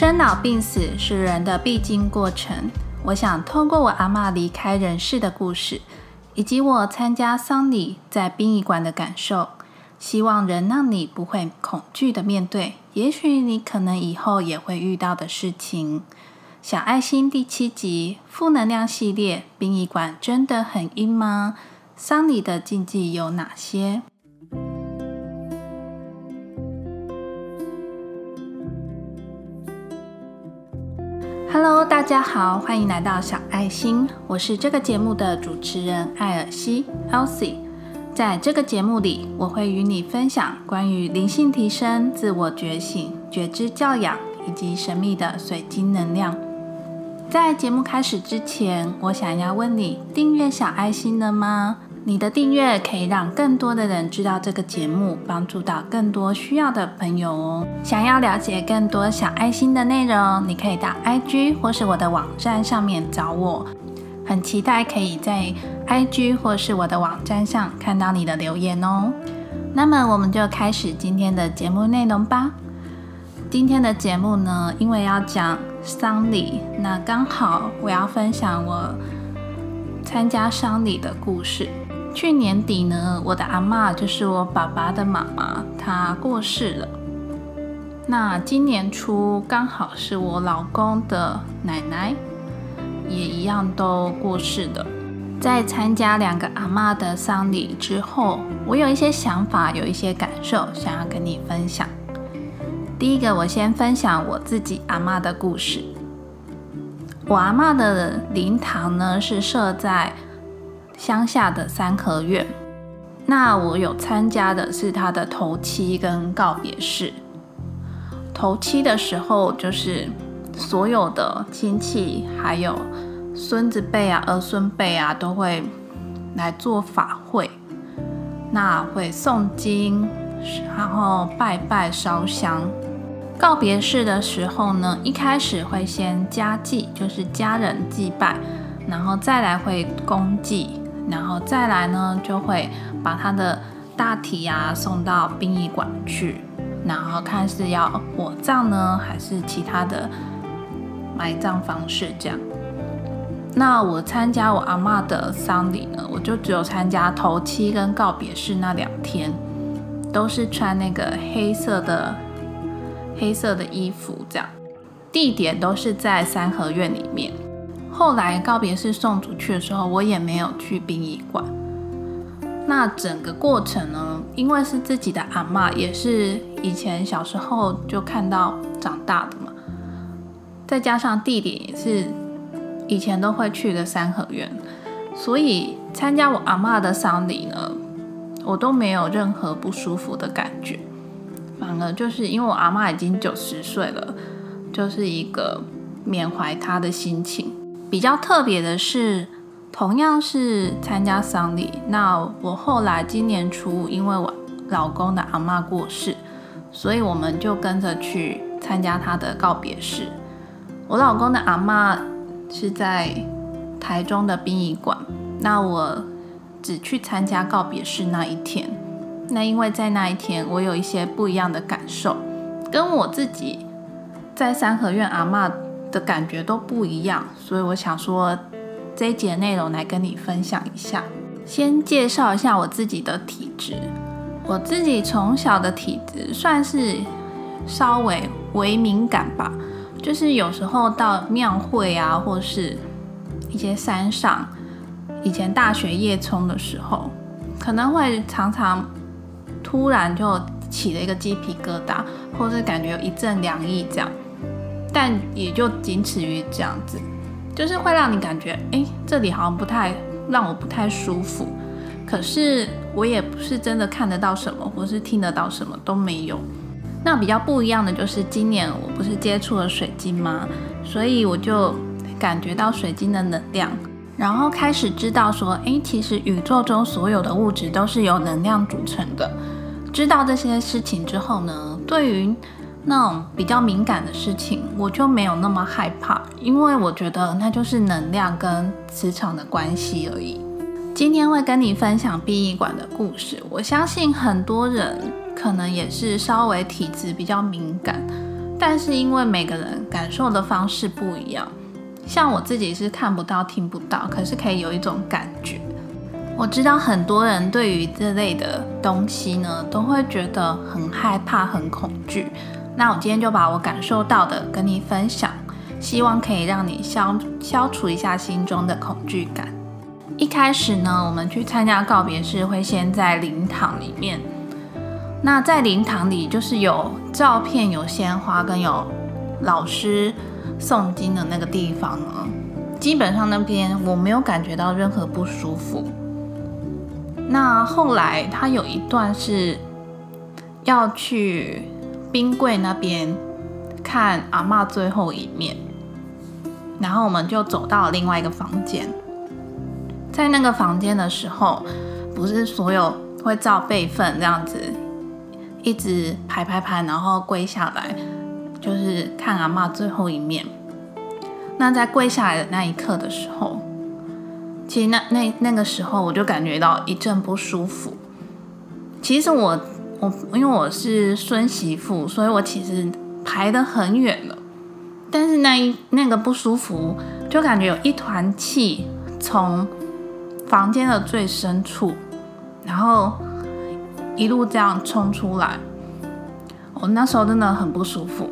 生老病死是人的必经过程。我想通过我阿嬷离开人世的故事，以及我参加丧礼在殡仪馆的感受，希望能让你不会恐惧的面对，也许你可能以后也会遇到的事情。小爱心第七集负能量系列：殡仪馆真的很阴吗？丧礼的禁忌有哪些？Hello，大家好，欢迎来到小爱心，我是这个节目的主持人艾尔西 （Elsie）。在这个节目里，我会与你分享关于灵性提升、自我觉醒、觉知教养以及神秘的水晶能量。在节目开始之前，我想要问你：订阅小爱心了吗？你的订阅可以让更多的人知道这个节目，帮助到更多需要的朋友哦。想要了解更多小爱心的内容，你可以到 IG 或是我的网站上面找我。很期待可以在 IG 或是我的网站上看到你的留言哦。那么我们就开始今天的节目内容吧。今天的节目呢，因为要讲丧礼，那刚好我要分享我参加丧礼的故事。去年底呢，我的阿妈就是我爸爸的妈妈，她过世了。那今年初刚好是我老公的奶奶，也一样都过世的。在参加两个阿妈的丧礼之后，我有一些想法，有一些感受，想要跟你分享。第一个，我先分享我自己阿妈的故事。我阿妈的灵堂呢，是设在。乡下的三合院，那我有参加的是他的头七跟告别式。头七的时候，就是所有的亲戚还有孙子辈啊、儿孙辈啊，都会来做法会，那会诵经，然后拜拜烧香。告别式的时候呢，一开始会先家祭，就是家人祭拜，然后再来会公祭。然后再来呢，就会把他的大体啊送到殡仪馆去，然后看是要火葬呢，还是其他的埋葬方式这样。那我参加我阿妈的丧礼呢，我就只有参加头七跟告别式那两天，都是穿那个黑色的黑色的衣服这样，地点都是在三合院里面。后来告别式送出去的时候，我也没有去殡仪馆。那整个过程呢，因为是自己的阿妈，也是以前小时候就看到长大的嘛，再加上地点也是以前都会去的三合院，所以参加我阿妈的丧礼呢，我都没有任何不舒服的感觉，反而就是因为我阿妈已经九十岁了，就是一个缅怀她的心情。比较特别的是，同样是参加丧礼，那我后来今年初，因为我老公的阿妈过世，所以我们就跟着去参加他的告别式。我老公的阿妈是在台中的殡仪馆，那我只去参加告别式那一天。那因为在那一天，我有一些不一样的感受，跟我自己在三合院阿妈。的感觉都不一样，所以我想说这一节内容来跟你分享一下。先介绍一下我自己的体质，我自己从小的体质算是稍微微敏感吧，就是有时候到庙会啊，或是一些山上，以前大学夜冲的时候，可能会常常突然就起了一个鸡皮疙瘩，或是感觉有一阵凉意这样。但也就仅此于这样子，就是会让你感觉，哎，这里好像不太让我不太舒服。可是我也不是真的看得到什么，或是听得到什么都没有。那比较不一样的就是今年我不是接触了水晶吗？所以我就感觉到水晶的能量，然后开始知道说，哎，其实宇宙中所有的物质都是由能量组成的。知道这些事情之后呢，对于那种比较敏感的事情，我就没有那么害怕，因为我觉得那就是能量跟磁场的关系而已。今天会跟你分享殡仪馆的故事，我相信很多人可能也是稍微体质比较敏感，但是因为每个人感受的方式不一样，像我自己是看不到、听不到，可是可以有一种感觉。我知道很多人对于这类的东西呢，都会觉得很害怕、很恐惧。那我今天就把我感受到的跟你分享，希望可以让你消消除一下心中的恐惧感。一开始呢，我们去参加告别式会先在灵堂里面。那在灵堂里就是有照片、有鲜花跟有老师诵经的那个地方呢，基本上那边我没有感觉到任何不舒服。那后来他有一段是要去。冰柜那边看阿妈最后一面，然后我们就走到另外一个房间。在那个房间的时候，不是所有会照辈分这样子，一直排排排，然后跪下来，就是看阿妈最后一面。那在跪下来的那一刻的时候，其实那那那个时候我就感觉到一阵不舒服。其实我。我因为我是孙媳妇，所以我其实排得很远了。但是那一那个不舒服，就感觉有一团气从房间的最深处，然后一路这样冲出来。我那时候真的很不舒服。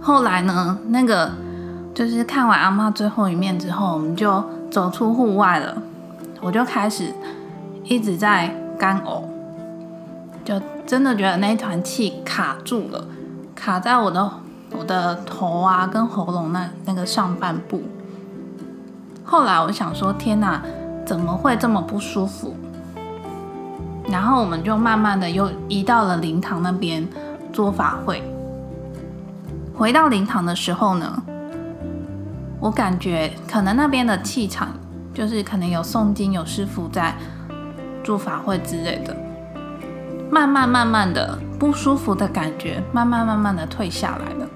后来呢，那个就是看完阿妈最后一面之后，我们就走出户外了。我就开始一直在干呕。就真的觉得那一团气卡住了，卡在我的我的头啊跟喉咙那那个上半部。后来我想说，天哪，怎么会这么不舒服？然后我们就慢慢的又移到了灵堂那边做法会。回到灵堂的时候呢，我感觉可能那边的气场就是可能有诵经有师傅在做法会之类的。慢慢慢慢的不舒服的感觉，慢慢慢慢的退下来了。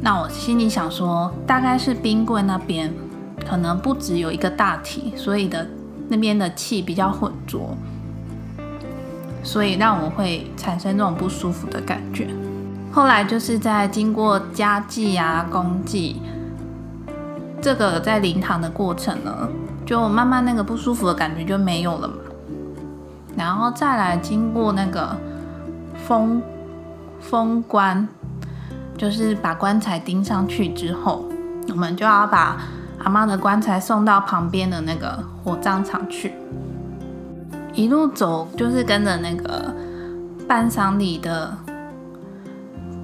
那我心里想说，大概是冰柜那边可能不只有一个大体，所以的那边的气比较浑浊，所以让我会产生这种不舒服的感觉。后来就是在经过家祭啊、公祭，这个在灵堂的过程呢，就慢慢那个不舒服的感觉就没有了嘛。然后再来经过那个封封棺，就是把棺材钉上去之后，我们就要把阿妈的棺材送到旁边的那个火葬场去。一路走就是跟着那个办丧礼的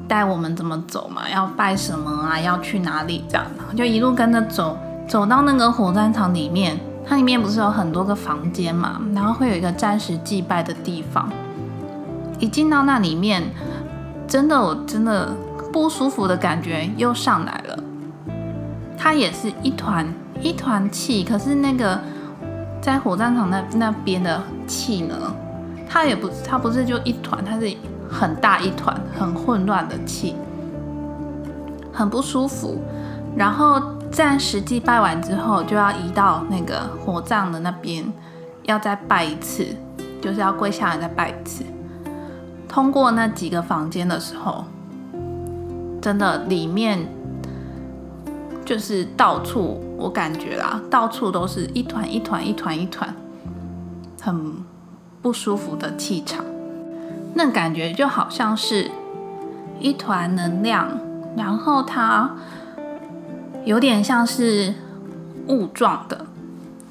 带我们怎么走嘛，要拜什么啊，要去哪里这样，就一路跟着走，走到那个火葬场里面。它里面不是有很多个房间嘛，然后会有一个暂时祭拜的地方。一进到那里面，真的，我真的不舒服的感觉又上来了。它也是一团一团气，可是那个在火葬场那那边的气呢，它也不，它不是就一团，它是很大一团，很混乱的气，很不舒服。然后。在实际拜完之后，就要移到那个火葬的那边，要再拜一次，就是要跪下来再拜一次。通过那几个房间的时候，真的里面就是到处，我感觉啦，到处都是一团一团一团一团，很不舒服的气场。那感觉就好像是一团能量，然后它。有点像是雾状的，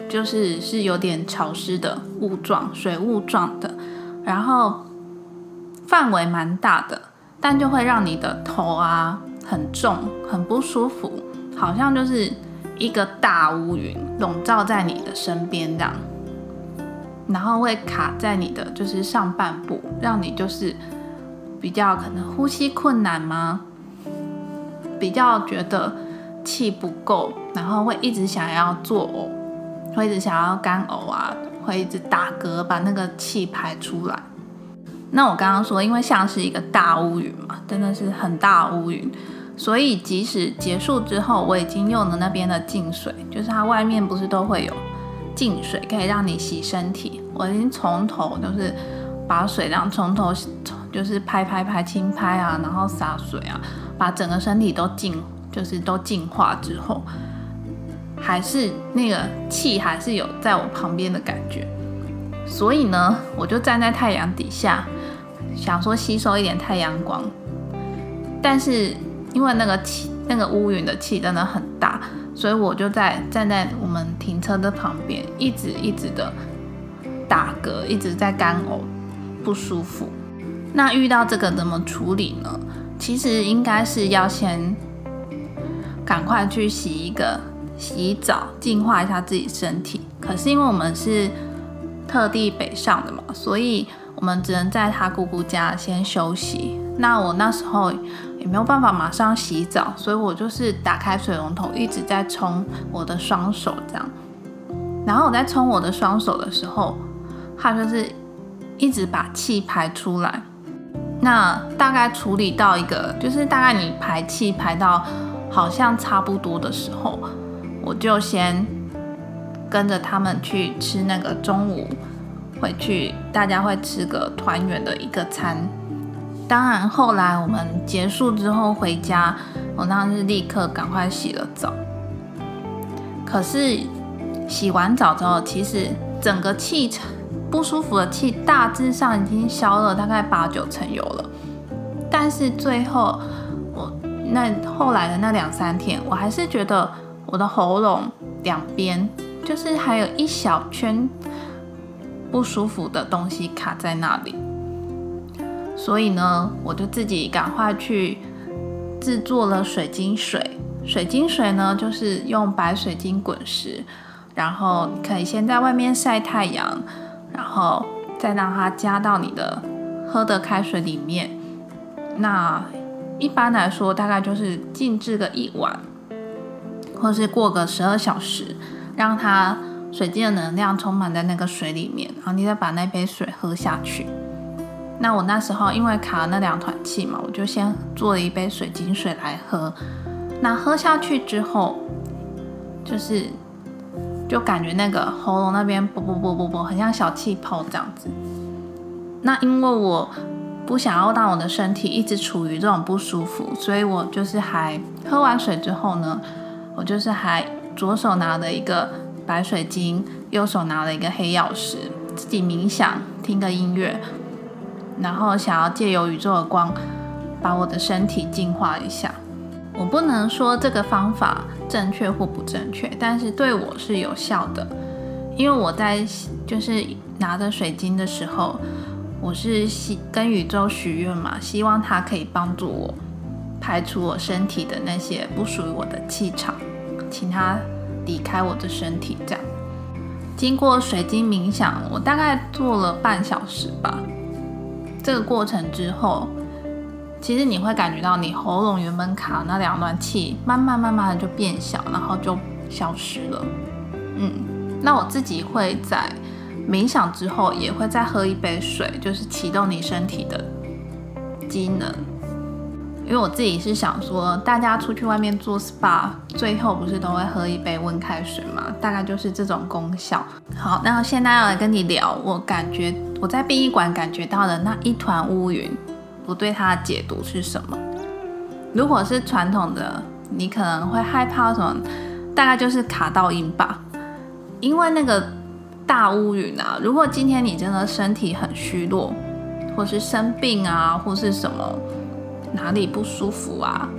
就是是有点潮湿的雾状、水雾状的，然后范围蛮大的，但就会让你的头啊很重、很不舒服，好像就是一个大乌云笼罩在你的身边这样，然后会卡在你的就是上半部，让你就是比较可能呼吸困难吗？比较觉得。气不够，然后会一直想要作呕，会一直想要干呕啊，会一直打嗝，把那个气排出来。那我刚刚说，因为像是一个大乌云嘛，真的是很大乌云，所以即使结束之后，我已经用了那边的净水，就是它外面不是都会有净水可以让你洗身体，我已经从头就是把水量从头就是拍拍拍轻拍啊，然后洒水啊，把整个身体都净，就是都净化之后，还是那个气还是有在我旁边的感觉。所以呢，我就站在太阳底下，想说吸收一点太阳光。但是因为那个气，那个乌云的气真的很大，所以我就在站在我们停车的旁边，一直一直的打嗝，一直在干呕，不舒服。那遇到这个怎么处理呢？其实应该是要先赶快去洗一个洗澡，净化一下自己身体。可是因为我们是特地北上的嘛，所以我们只能在他姑姑家先休息。那我那时候也没有办法马上洗澡，所以我就是打开水龙头，一直在冲我的双手这样。然后我在冲我的双手的时候，他就是一直把气排出来。那大概处理到一个，就是大概你排气排到好像差不多的时候，我就先。跟着他们去吃那个中午回去，大家会吃个团圆的一个餐。当然后来我们结束之后回家，我当时立刻赶快洗了澡。可是洗完澡之后，其实整个气场不舒服的气大致上已经消了大概八九成油了。但是最后那后来的那两三天，我还是觉得我的喉咙两边。就是还有一小圈不舒服的东西卡在那里，所以呢，我就自己赶快去制作了水晶水。水晶水呢，就是用白水晶滚石，然后可以先在外面晒太阳，然后再让它加到你的喝的开水里面。那一般来说，大概就是静置个一晚，或是过个十二小时。让它水晶的能量充满在那个水里面，然后你再把那杯水喝下去。那我那时候因为卡了那两团气嘛，我就先做了一杯水晶水来喝。那喝下去之后，就是就感觉那个喉咙那边啵啵啵啵啵，很像小气泡这样子。那因为我不想要让我的身体一直处于这种不舒服，所以我就是还喝完水之后呢，我就是还。左手拿了一个白水晶，右手拿了一个黑曜石，自己冥想，听个音乐，然后想要借由宇宙的光，把我的身体净化一下。我不能说这个方法正确或不正确，但是对我是有效的，因为我在就是拿着水晶的时候，我是跟宇宙许愿嘛，希望它可以帮助我排除我身体的那些不属于我的气场。请他离开我的身体，这样。经过水晶冥想，我大概做了半小时吧。这个过程之后，其实你会感觉到你喉咙原本卡那两段气，慢慢慢慢的就变小，然后就消失了。嗯，那我自己会在冥想之后，也会再喝一杯水，就是启动你身体的机能。因为我自己是想说，大家出去外面做 SPA，最后不是都会喝一杯温开水嘛？大概就是这种功效。好，那现在要来跟你聊，我感觉我在殡仪馆感觉到的那一团乌云，我对它的解读是什么？如果是传统的，你可能会害怕什么？大概就是卡到音吧。因为那个大乌云啊，如果今天你真的身体很虚弱，或是生病啊，或是什么。哪里不舒服啊，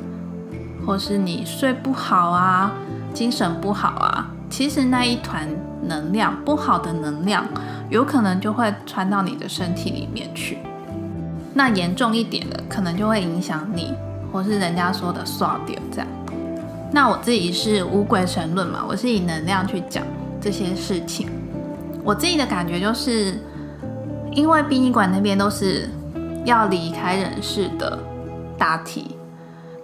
或是你睡不好啊，精神不好啊，其实那一团能量不好的能量，有可能就会传到你的身体里面去。那严重一点的，可能就会影响你，或是人家说的刷掉这样。那我自己是无鬼神论嘛，我是以能量去讲这些事情。我自己的感觉就是，因为殡仪馆那边都是要离开人世的。大体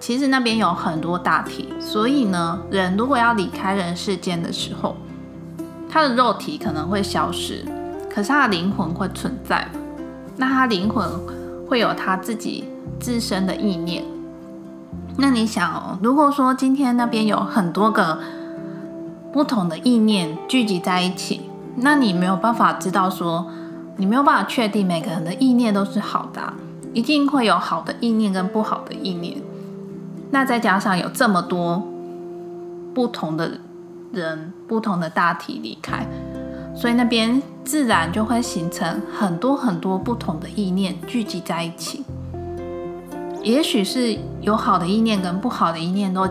其实那边有很多大体，所以呢，人如果要离开人世间的时候，他的肉体可能会消失，可是他的灵魂会存在。那他灵魂会有他自己自身的意念。那你想哦，如果说今天那边有很多个不同的意念聚集在一起，那你没有办法知道说，你没有办法确定每个人的意念都是好的。一定会有好的意念跟不好的意念。那再加上有这么多不同的人、不同的大体离开，所以那边自然就会形成很多很多不同的意念聚集在一起。也许是有好的意念跟不好的意念都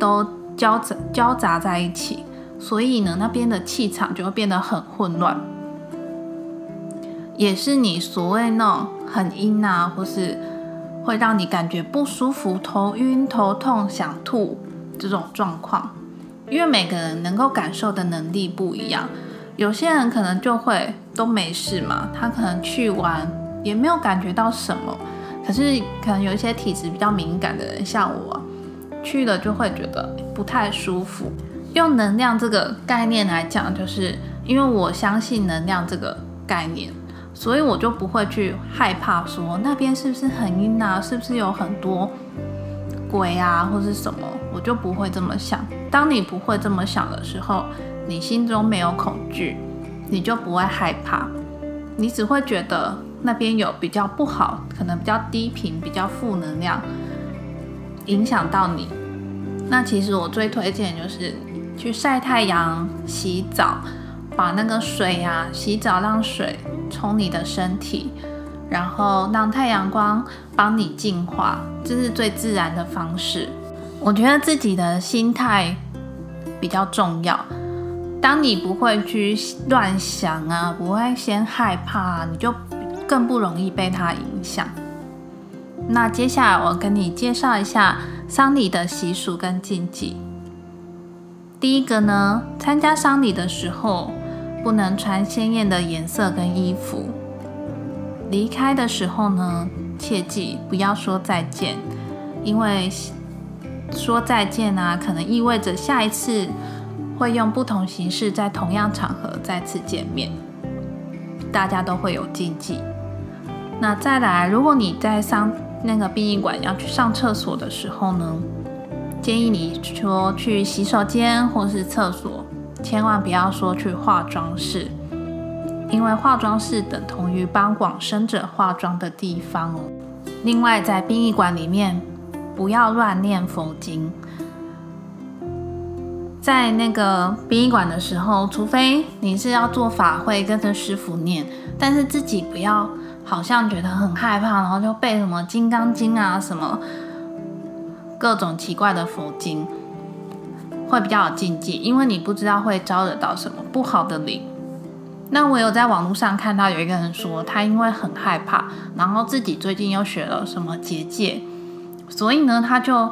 都交杂交杂在一起，所以呢，那边的气场就会变得很混乱。也是你所谓那种很阴啊，或是会让你感觉不舒服、头晕、头痛、想吐这种状况。因为每个人能够感受的能力不一样，有些人可能就会都没事嘛，他可能去玩也没有感觉到什么。可是可能有一些体质比较敏感的人，像我去了就会觉得不太舒服。用能量这个概念来讲，就是因为我相信能量这个概念。所以我就不会去害怕说那边是不是很阴啊，是不是有很多鬼啊，或是什么，我就不会这么想。当你不会这么想的时候，你心中没有恐惧，你就不会害怕，你只会觉得那边有比较不好，可能比较低频、比较负能量影响到你。那其实我最推荐就是去晒太阳、洗澡。把那个水呀，洗澡让水冲你的身体，然后让太阳光帮你净化，这是最自然的方式。我觉得自己的心态比较重要。当你不会去乱想啊，不会先害怕，你就更不容易被它影响。那接下来我跟你介绍一下丧礼的习俗跟禁忌。第一个呢，参加丧礼的时候。不能穿鲜艳的颜色跟衣服。离开的时候呢，切记不要说再见，因为说再见啊，可能意味着下一次会用不同形式在同样场合再次见面，大家都会有禁忌。那再来，如果你在上那个殡仪馆要去上厕所的时候呢，建议你说去洗手间或是厕所。千万不要说去化妆室，因为化妆室等同于帮往生者化妆的地方哦。另外，在殡仪馆里面不要乱念佛经。在那个殡仪馆的时候，除非你是要做法会跟着师傅念，但是自己不要好像觉得很害怕，然后就背什么《金刚经》啊，什么各种奇怪的佛经。会比较有禁忌，因为你不知道会招惹到什么不好的灵。那我有在网络上看到有一个人说，他因为很害怕，然后自己最近又学了什么结界，所以呢，他就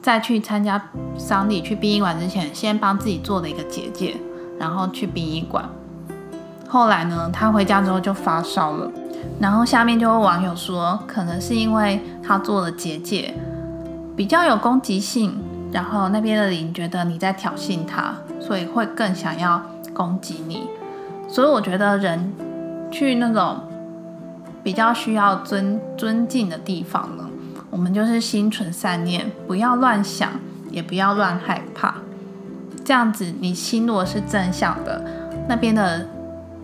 在去参加丧礼、去殡仪馆之前，先帮自己做了一个结界，然后去殡仪馆。后来呢，他回家之后就发烧了，然后下面就有网友说，可能是因为他做了结界，比较有攻击性。然后那边的灵觉得你在挑衅他，所以会更想要攻击你。所以我觉得人去那种比较需要尊尊敬的地方呢，我们就是心存善念，不要乱想，也不要乱害怕。这样子，你心如果是正向的，那边的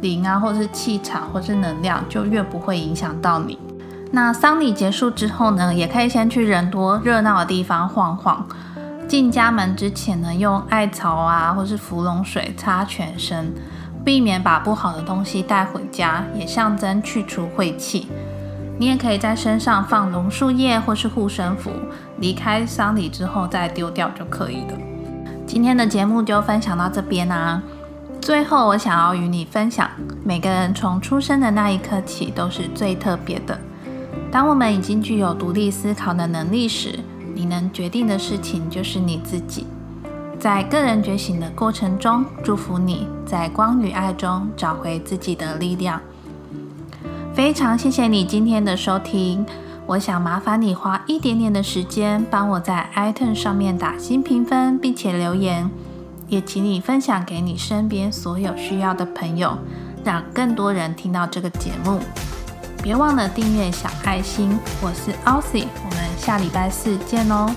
灵啊，或者是气场，或是能量，就越不会影响到你。那丧礼结束之后呢，也可以先去人多热闹的地方晃晃。进家门之前呢，用艾草啊，或是芙蓉水擦全身，避免把不好的东西带回家，也象征去除晦气。你也可以在身上放榕树叶或是护身符，离开丧礼之后再丢掉就可以了。今天的节目就分享到这边啦。最后，我想要与你分享，每个人从出生的那一刻起都是最特别的。当我们已经具有独立思考的能力时，你能决定的事情就是你自己。在个人觉醒的过程中，祝福你在光与爱中找回自己的力量。非常谢谢你今天的收听。我想麻烦你花一点点的时间，帮我在 iTunes 上面打新评分，并且留言。也请你分享给你身边所有需要的朋友，让更多人听到这个节目。别忘了订阅小爱心，我是 Elsie，我们下礼拜四见哦。